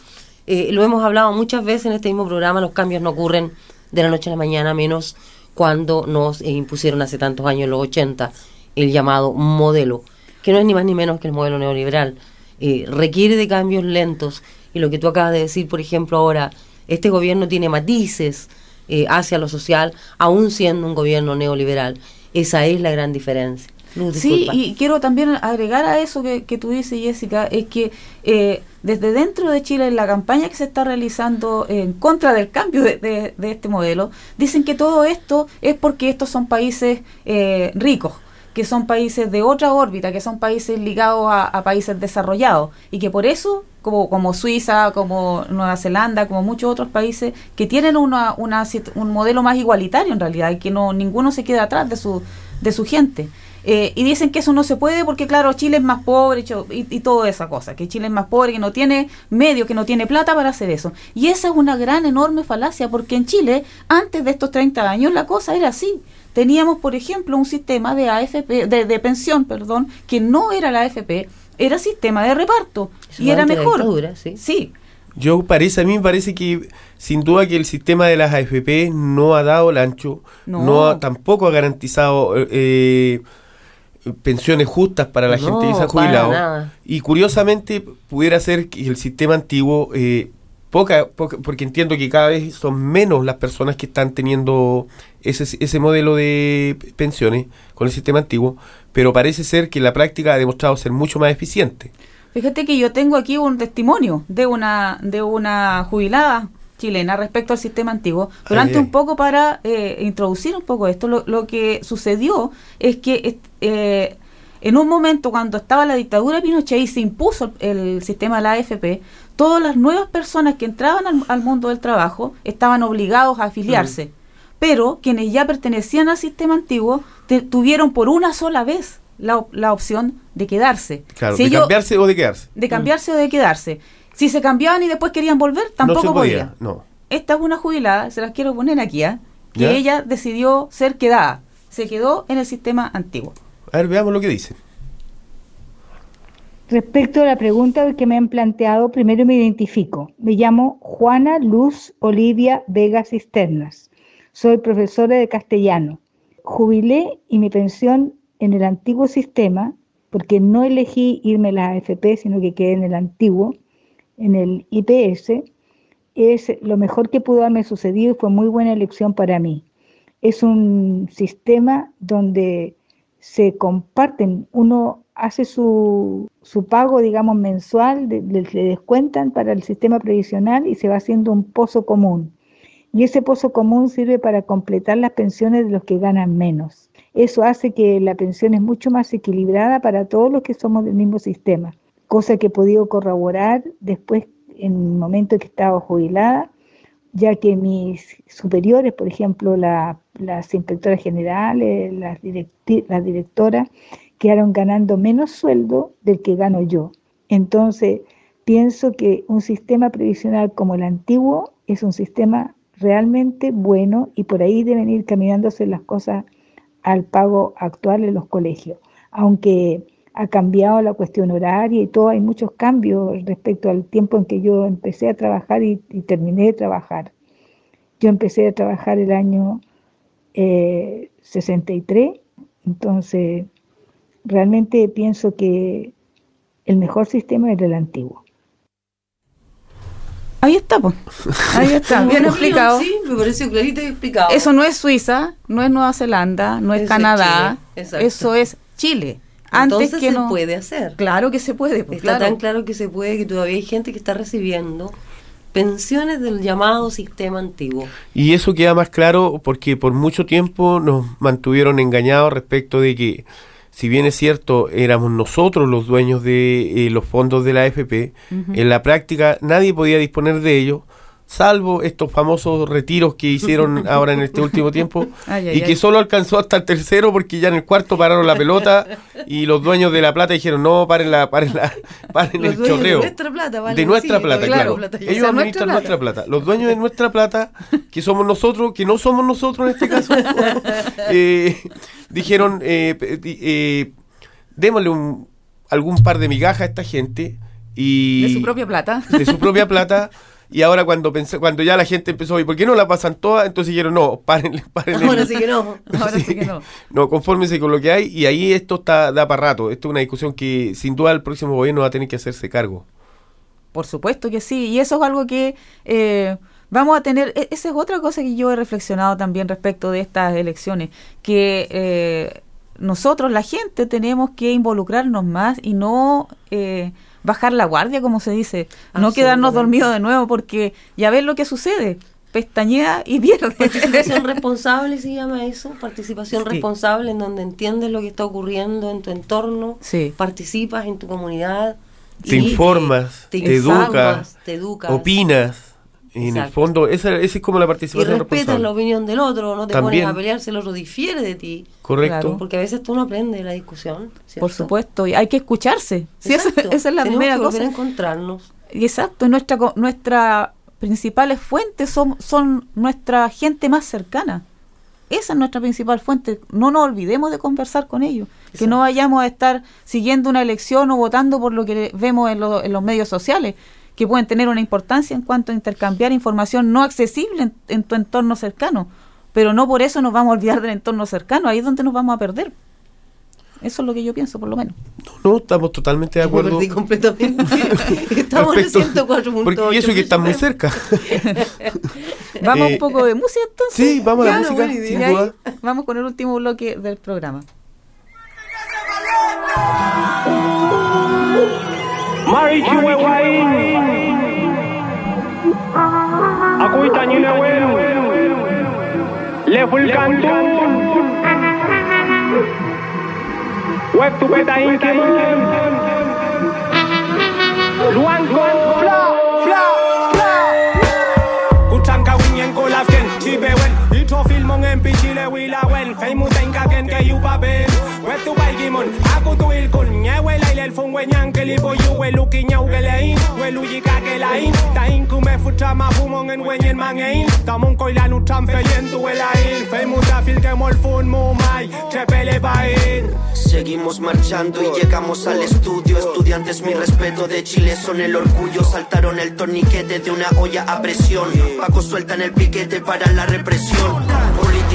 eh, lo hemos hablado muchas veces en este mismo programa, los cambios no ocurren de la noche a la mañana, menos cuando nos eh, impusieron hace tantos años, en los 80, el llamado modelo, que no es ni más ni menos que el modelo neoliberal. Eh, requiere de cambios lentos. Y lo que tú acabas de decir, por ejemplo, ahora, este gobierno tiene matices eh, hacia lo social, aún siendo un gobierno neoliberal. Esa es la gran diferencia. Luz, Sí, y quiero también agregar a eso que, que tú dices, Jessica, es que eh, desde dentro de Chile, en la campaña que se está realizando en contra del cambio de, de- de este modelo, dicen que todo esto es porque estos son países eh, ricos que son países de otra órbita, que son países ligados a, a países desarrollados y que por eso, como, como Suiza, como Nueva Zelanda, como muchos otros países, que tienen una, una un modelo más igualitario en realidad y que no ninguno se queda atrás de su, de su gente. Eh, y dicen que eso no se puede porque, claro, Chile es más pobre y, y toda esa cosa, que Chile es más pobre, que no tiene medios, que no tiene plata para hacer eso. Y esa es una gran, enorme falacia porque en Chile, antes de estos 30 años, la cosa era así. Teníamos, por ejemplo, un sistema de AFP, de, de pensión, perdón, que no era la AFP, era sistema de reparto Eso y era mejor. dictadura, sí. sí, Yo parece, a mí me parece que sin duda que el sistema de las AFP no ha dado el ancho, No. no, ha- tampoco ha garantizado eh, pensiones justas para la No, gente que se ha jubilado. Y curiosamente pudiera ser que el sistema antiguo, eh, poca, poca- porque entiendo que cada vez son menos las personas que están teniendo ese, ese modelo de pensiones con el sistema antiguo, pero parece ser que la práctica ha demostrado ser mucho más eficiente. Fíjate que yo tengo aquí un testimonio de una de una jubilada chilena respecto al sistema antiguo. Durante Ay, ay. un poco para eh, introducir un poco esto, lo, lo que sucedió es que eh, en un momento cuando estaba la dictadura de Pinochet y se impuso el, sistema de la AFP, todas las nuevas personas que entraban al, al mundo del trabajo estaban obligados a afiliarse. Pero quienes ya pertenecían al sistema antiguo te- tuvieron por una sola vez la, la opción de quedarse. Claro, Si de ellos- cambiarse o de quedarse. de cambiarse o de quedarse. Si se cambiaban y después querían volver, tampoco no se podía. podía. No. Esta es una jubilada, se las quiero poner aquí, ¿ah? que ¿Ya? ella decidió ser quedada. Se quedó en el sistema antiguo. A ver, veamos lo que dice. Respecto a la pregunta que me han planteado, primero me identifico. Me llamo Juana Luz Olivia Vega Cisternas. Soy profesora de castellano. Jubilé y mi pensión en el antiguo sistema, porque no elegí irme a la AFP, sino que quedé en el antiguo, en el IPS, es lo mejor que pudo haberme sucedido y fue muy buena elección para mí. Es un sistema donde se comparten, uno hace su, su pago, digamos, mensual, le descuentan para el sistema previsional y se va haciendo un pozo común. Y ese pozo común sirve para completar las pensiones de los que ganan menos. Eso hace que la pensión es mucho más equilibrada para todos los que somos del mismo sistema, cosa que he podido corroborar después en el momento que estaba jubilada, ya que mis superiores, por ejemplo, la- las inspectoras generales, las, las directoras, quedaron ganando menos sueldo del que gano yo. Entonces, pienso que un sistema previsional como el antiguo es un sistema realmente bueno y por ahí deben ir caminándose las cosas al pago actual en los colegios. Aunque ha cambiado la cuestión horaria y todo, hay muchos cambios respecto al tiempo en que yo empecé a trabajar y, y terminé de trabajar. Yo empecé a trabajar el año eh, 63, entonces realmente pienso que el mejor sistema era el antiguo. Ahí está, pues. Ahí está, bien explicado. Sí, me pareció clarito y explicado. Eso no es Suiza, no es Nueva Zelanda, no es Canadá, eso es Chile. Antes Entonces que se no, puede hacer. Claro que se puede, pues, Está claro. tan claro que se puede que todavía hay gente que está recibiendo pensiones del llamado sistema antiguo. Y eso queda más claro porque por mucho tiempo nos mantuvieron engañados respecto de que, si bien es cierto, éramos nosotros los dueños de eh, los fondos de la AFP, en la práctica nadie podía disponer de ellos, salvo estos famosos retiros que hicieron ahora en este último tiempo Ay, ay, y que solo alcanzó hasta el tercero porque ya en el cuarto pararon la pelota y los dueños de la plata dijeron no, paren la, paren la, paren Los el de chorreo. nuestra plata, vale, de nuestra sí, plata, claro, plata, Ellos sea administran nuestra nuestra plata. Los dueños de nuestra plata, que somos nosotros, que no somos nosotros en este caso, eh, dijeron, eh, eh, démosle un, algún par de migajas a esta gente y De su propia plata. de su propia plata. Y ahora cuando pensé, cuando ya la gente empezó, ¿y por qué no la pasan todas? Entonces dijeron, no, párenle, párenle. Ahora sí que no. Ahora sí que no. No, confórmense con lo que hay y ahí esto está da para rato. Esto es una discusión que sin duda el próximo gobierno va a tener que hacerse cargo. Por supuesto que sí, y eso es algo que eh, vamos a tener, e- esa es otra cosa que yo he reflexionado también respecto de estas elecciones, que eh, nosotros, la gente, tenemos que involucrarnos más y no eh, bajar la guardia, como se dice, no quedarnos dormidos de nuevo, porque ya ves lo que sucede, pestañea y pierde. Participación responsable se llama eso, participación Sí. responsable en donde entiendes lo que está ocurriendo en tu entorno, Sí. participas en tu comunidad, Te y informas, te informas, educas, te educas, Opinas. En el Exacto. fondo, esa, esa es como la y participación respetas responsable. la opinión del otro, no te También. pones a pelear si el otro difiere de ti, Correcto. Claro. porque a veces tú no aprendes de la discusión. ¿cierto? Por supuesto, y hay que escucharse. Sí, esa, Exacto. esa es la Tenemos primera que volver cosa. a encontrarnos. Exacto, y nuestra, nuestra principales fuentes son, son nuestra gente más cercana. Esa es nuestra principal fuente. No nos olvidemos de conversar con ellos. Que no vayamos a estar siguiendo una elección o votando por lo que vemos en, lo- en los medios sociales, que pueden tener una importancia en cuanto a intercambiar información no accesible en, en tu entorno cercano. Pero no por eso nos vamos a olvidar del entorno cercano. Ahí es donde nos vamos a perder. Eso es lo que yo pienso, por lo menos. No, no, estamos totalmente de me acuerdo. perdí completamente. Estamos respecto- en 104.8. porque- Y eso que están muy cerca. Vamos Eh, un poco de música entonces. sí, vamos a la música. Y ahí duda. Vamos con el último bloque del programa. Marichi wewain Akuitan yule wen Leful kantu Web tu peta Seguimos marchando y llegamos al estudio. Estudiantes, mi respeto de Chile son el orgullo. Saltaron el torniquete de una olla a presión. Paco sueltan el piquete para la represión.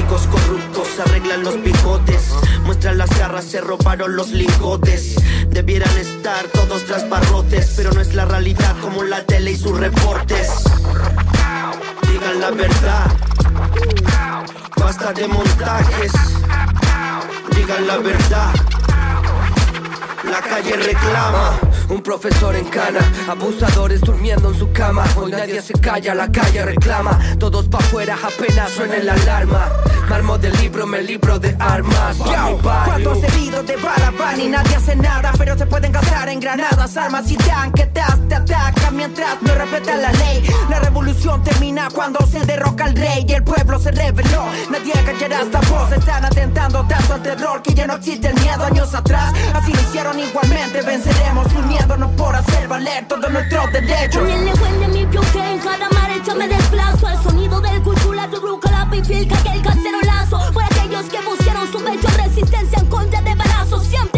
Políticos corruptos arreglan los bigotes. Muestran las garras, se robaron los lingotes. Debieran estar todos tras barrotes, pero no es la realidad como la tele y sus reportes. Digan la verdad. Basta de montajes. Digan la verdad. La calle reclama. Un profesor en cana, abusadores durmiendo en su cama. Hoy nadie se calla, la calle reclama. Todos pa' afuera apenas suena la alarma. Marmo del libro, me libro de armas. ¿Cuántos heridos de bala van y nadie hace nada? Pero se pueden gastar en granadas, armas y tanquetas te atacan mientras no respetan la ley. La revolución termina cuando se derroca al rey y el pueblo se rebeló. Nadie callará esta voz, están atentando tanto al terror que ya no existe el miedo años atrás. Así lo hicieron igualmente, venceremos por hacer valer todos nuestros derechos. Con el legüen de mi pioje en cada marcha me desplazo. Al sonido del cuchula, tu ruca, la pifilca, que el cacerolazo Por aquellos que pusieron su pecho en resistencia en contra de balazos. Siente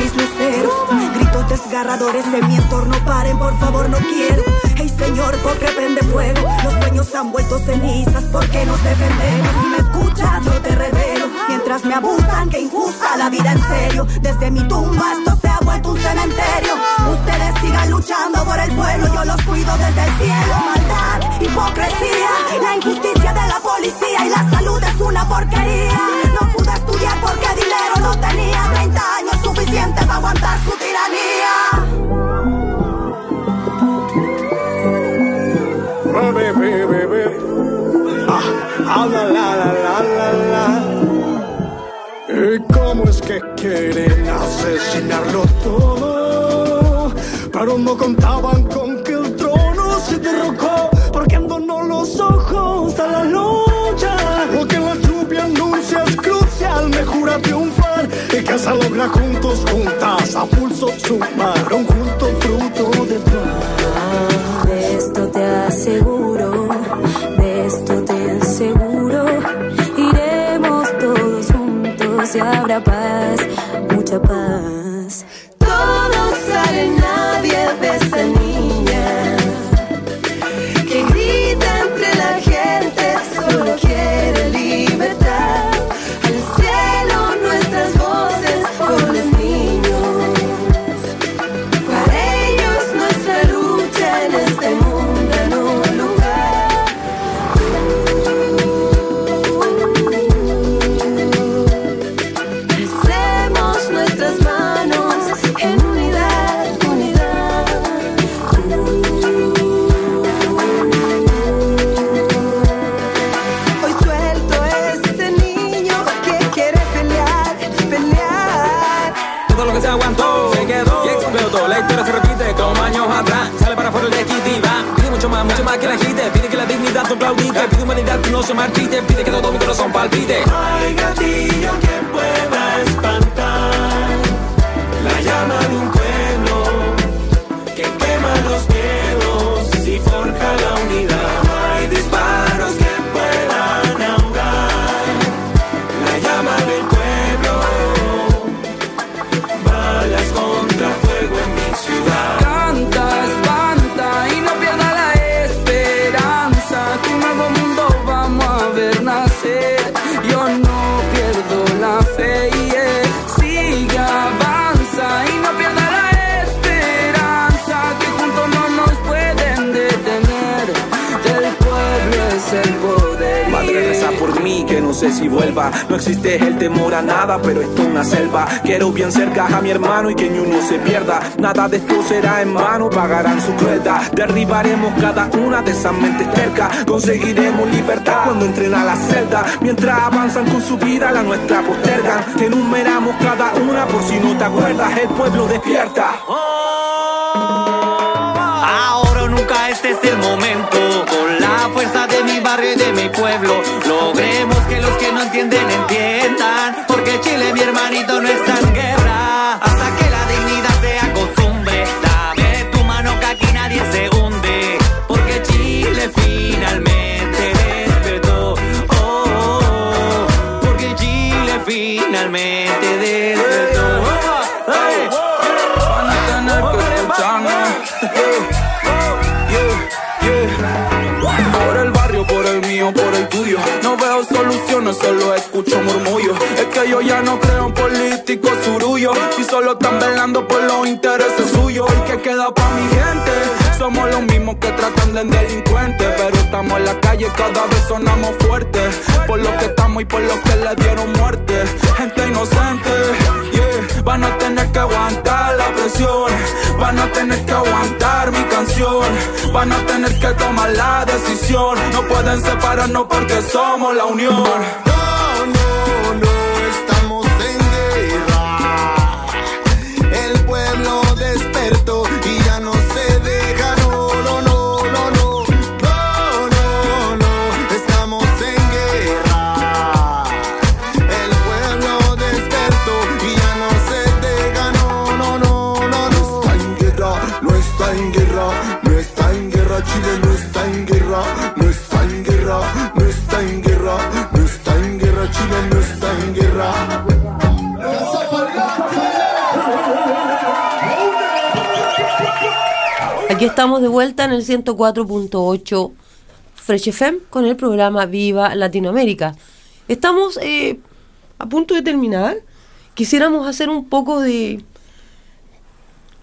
mis luceros. Gritos desgarradores de mi entorno, paren, por favor, no quiero. Hey Señor, porque prende fuego. Los sueños han vuelto cenizas porque nos defendemos. Si me escuchas, yo te revelo. Mientras me abusan, que injusta la vida en serio. Desde mi tumba esto se ha vuelto un cementerio. Ustedes sigan luchando por el pueblo, yo los cuido desde el cielo. Maldad, hipocresía, la injusticia de la policía y la salud es una porquería porque dinero no tenía 30 años suficientes para aguantar su tiranía. Baby, baby, baby. Ah, ah, la, la, la, la, la, la. ¿Y cómo es que quieren asesinarlo todo? Pero no contaban con triunfar y que se logra juntos, juntas, a pulso sumar un fruto de paz. De esto te aseguro, de esto te aseguro, iremos todos juntos y habrá paz, mucha paz. conseguiremos libertad cuando entren a la celda. Mientras avanzan con su vida, la nuestra postergan. Enumeramos cada una por si no te acuerdas. El pueblo despierta. Ahora o nunca este es el momento solo escucho murmullo. Es que yo ya no creo rico surullo. Solo están velando por los intereses suyos. ¿Y que queda pa' mi gente? Somos los mismos que tratan de delincuentes. Pero estamos en la calle, cada vez sonamos fuertes. Por lo que estamos y por lo que le dieron muerte. Gente inocente, yeah. Van a tener que aguantar la presión. Van a tener que aguantar mi canción. Van a tener que tomar la decisión. No pueden separarnos porque somos la unión. Estamos de vuelta en el 104.8 Fresh FM con el programa Viva Latinoamérica. Estamos eh, a punto de terminar. Quisiéramos hacer un poco de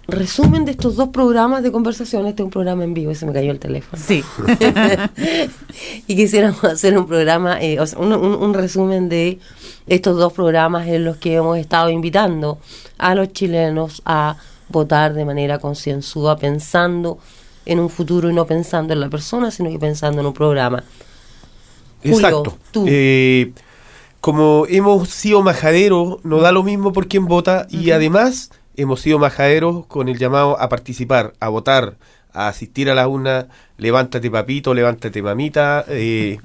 resumen de estos dos programas de conversación. Este es un programa en vivo, se me cayó el teléfono. Sí. y quisiéramos hacer un programa, eh, o sea, un resumen de estos dos programas en los que hemos estado invitando a los chilenos a votar de manera concienzuda, pensando en un futuro y no pensando en la persona, sino que pensando en un programa. Julio, Exacto. tú. Eh, como hemos sido majaderos, no da lo mismo por quién vota y además hemos sido majaderos con el llamado a participar, a votar, a asistir a la urna, levántate papito, levántate mamita, eh,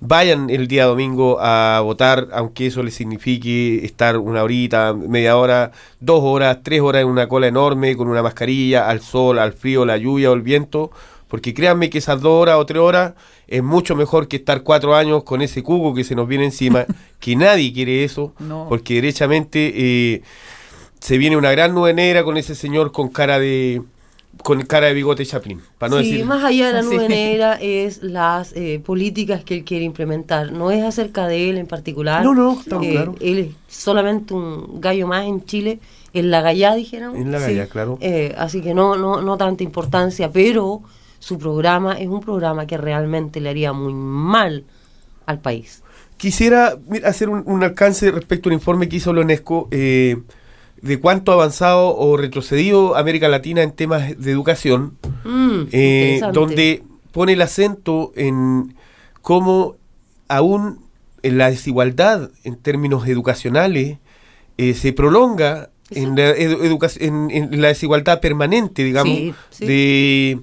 vayan el día domingo a votar, aunque eso les signifique estar una horita, media hora, dos horas, tres horas en una cola enorme, con una mascarilla, al sol, al frío, la lluvia o el viento, porque créanme que esas dos horas o tres horas es mucho mejor que estar cuatro años con ese cubo que se nos viene encima, que nadie quiere eso, No. porque derechamente eh, se viene una gran nube negra con ese señor con cara de con cara de bigote Chaplin, para no sí, decir más allá de la nube Sí. negra es las eh, políticas que él quiere implementar. No es acerca de él en particular. No, no, estamos Eh, claros. Él es solamente un gallo más en Chile, en la gallá, dijéramos. en la galla, claro. Eh, así que no, no, no tanta importancia, pero su programa es un programa que realmente le haría muy mal al país. Quisiera mira, hacer un, un alcance respecto al informe que hizo la UNESCO eh, de cuánto ha avanzado o retrocedido América Latina en temas de educación, Mm, eh, donde pone el acento en cómo aún en la desigualdad en términos educacionales eh, se prolonga en la, edu- en- en la desigualdad permanente, digamos, Sí, sí. de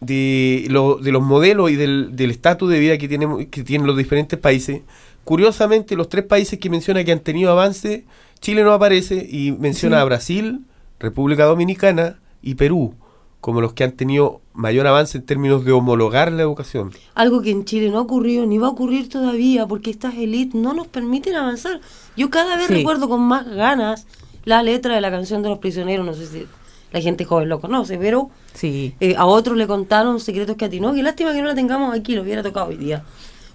de, lo- de los modelos y del del estatus de vida que, tenemos, que tienen los diferentes países. Curiosamente, los tres países que menciona que han tenido avance, Chile no aparece y menciona Sí. a Brasil, República Dominicana y Perú como los que han tenido mayor avance en términos de homologar la educación. Algo que en Chile no ha ocurrido ni va a ocurrir todavía porque estas élites no nos permiten avanzar. Yo cada vez Sí. recuerdo con más ganas la letra de la canción de los prisioneros, no sé si la gente joven lo conoce, pero Sí. eh, a otros le contaron secretos que a ti no. Qué lástima que no la tengamos aquí, lo hubiera tocado hoy día.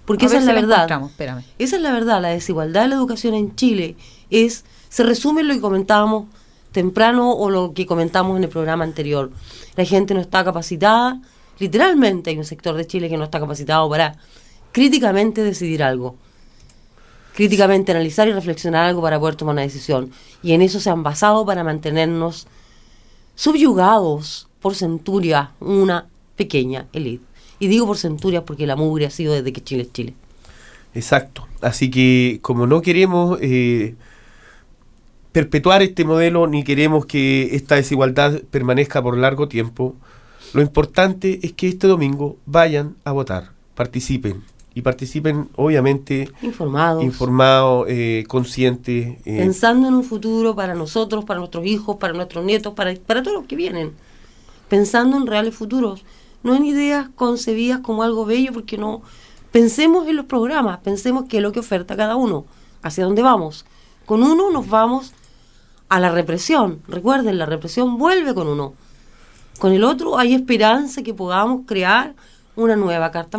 Porque A esa ver es la si verdad. espérame. Esa es la verdad, la desigualdad de la educación en Chile es, se resume lo que comentábamos temprano o lo que comentamos en el programa anterior. La gente no está capacitada, literalmente hay un sector de Chile que no está capacitado para críticamente decidir algo, críticamente analizar y reflexionar algo para poder tomar una decisión. Y en eso se han basado para mantenernos subyugados por centuria una pequeña élite. Y digo por centurias porque la mugre ha sido desde que Chile es Chile. Exacto. Así que como no queremos eh, perpetuar este modelo ni queremos que esta desigualdad permanezca por largo tiempo, lo importante es que este domingo vayan a votar, participen y participen obviamente Informados. informados, eh, conscientes. eh, pensando en un futuro para nosotros, para nuestros hijos, para nuestros nietos, para, para todos los que vienen. Pensando en reales futuros, no en ideas concebidas como algo bello, porque no. Pensemos en los programas, pensemos qué es lo que oferta cada uno, hacia dónde vamos. Con uno nos vamos a la represión. Recuerden, la represión vuelve con uno. Con el otro hay esperanza que podamos crear una nueva carta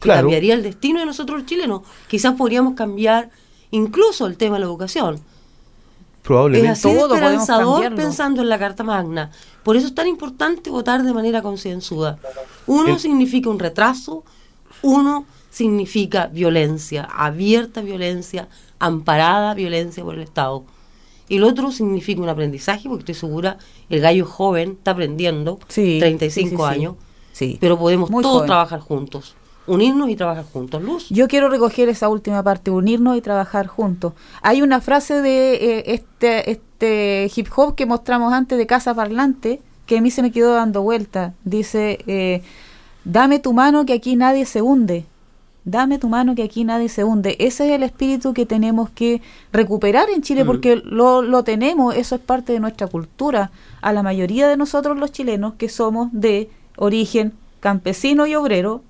Claro. cambiaría el destino de nosotros los chilenos. Quizás podríamos cambiar incluso el tema de la educación. probablemente. Es así Todo esperanzador pensando en la Carta Magna. Por eso es tan importante votar de manera concienzuda. Uno El- significa un retraso, uno significa violencia, abierta violencia, amparada violencia por el Estado. Y el otro significa un aprendizaje, porque estoy segura, el gallo joven está aprendiendo, Sí, 35 sí, sí, sí. años, Sí. pero podemos Muy todos joven. trabajar juntos, unirnos y trabajar juntos. Luz. Yo quiero recoger esa última parte, unirnos y trabajar juntos. Hay una frase de eh, este, este hip hop que mostramos antes de Casa Parlante que a mí se me quedó dando vuelta. Dice, eh, dame tu mano que aquí nadie se hunde. Dame tu mano que aquí nadie se hunde. Ese es el espíritu que tenemos que recuperar en Chile Mm. porque lo, lo tenemos, eso es parte de nuestra cultura. A la mayoría de nosotros los chilenos que somos de origen campesino y obrero,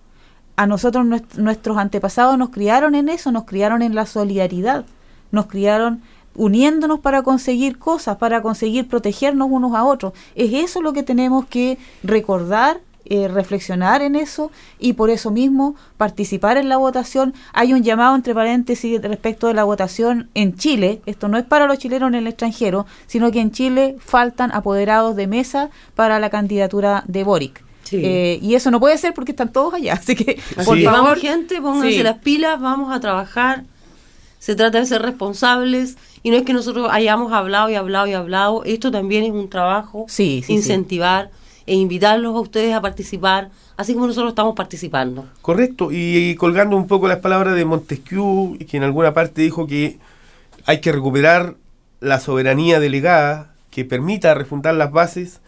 a nosotros nues- nuestros antepasados nos criaron en eso, nos criaron en la solidaridad, nos criaron uniéndonos para conseguir cosas, para conseguir protegernos unos a otros. Es eso lo que tenemos que recordar eh, reflexionar en eso y por eso mismo participar en la votación. Hay un llamado entre paréntesis respecto de la votación en Chile. Esto no es para los chilenos en el extranjero, sino que en Chile faltan apoderados de mesa para la candidatura de Boric. Sí. Eh, y eso no puede ser porque están todos allá. Así que, por favor, vamos, gente, pónganse Sí. las pilas, vamos a trabajar. Se trata de ser responsables y no es que nosotros hayamos hablado y hablado y hablado. Esto también es un trabajo. Incentivar e invitarlos a ustedes a participar, así como nosotros estamos participando. Correcto, y, y colgando un poco las palabras de Montesquieu, que en alguna parte dijo que hay que recuperar la soberanía delegada que permita refundar las bases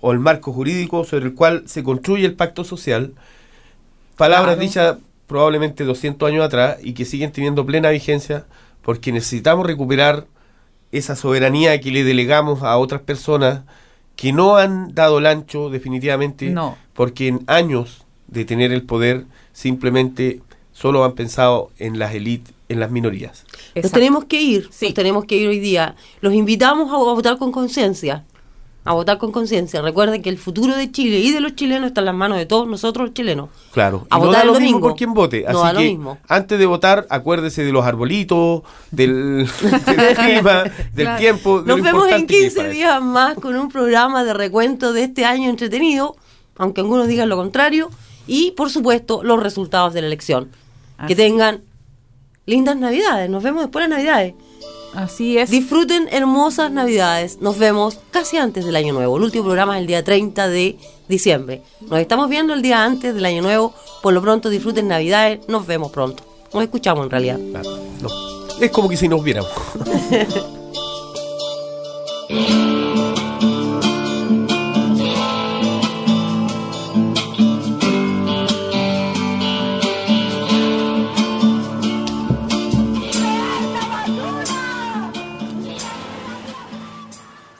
o el marco jurídico sobre el cual se construye el pacto social. Palabras Claro. dichas probablemente 200 años atrás y que siguen teniendo plena vigencia porque necesitamos recuperar esa soberanía que le delegamos a otras personas que no han dado el ancho definitivamente No. porque en años de tener el poder simplemente solo han pensado en las élites, en las minorías. Nos tenemos que ir, nos tenemos que ir hoy día. Los invitamos a votar con conciencia, a votar con conciencia. Recuerden que el futuro de Chile y de los chilenos está en las manos de todos nosotros los chilenos. Claro, A y no votar da lo mismo por quien vote. No Así da lo mismo. antes de votar, acuérdese de los arbolitos, del, del clima, del Claro. tiempo. de Nos lo vemos en importante que es 15 para eso. días más con un programa de recuento de este año entretenido, aunque algunos digan lo contrario, y por supuesto los resultados de la elección. Que tengan lindas navidades. Nos vemos después de las navidades. Así es. Disfruten hermosas navidades. Nos vemos casi antes del año nuevo. El último programa es el día 30 de diciembre. Nos estamos viendo el día antes del año nuevo. Por lo pronto disfruten navidades. Nos vemos pronto. Nos escuchamos en realidad. No. Es como que si nos viéramos.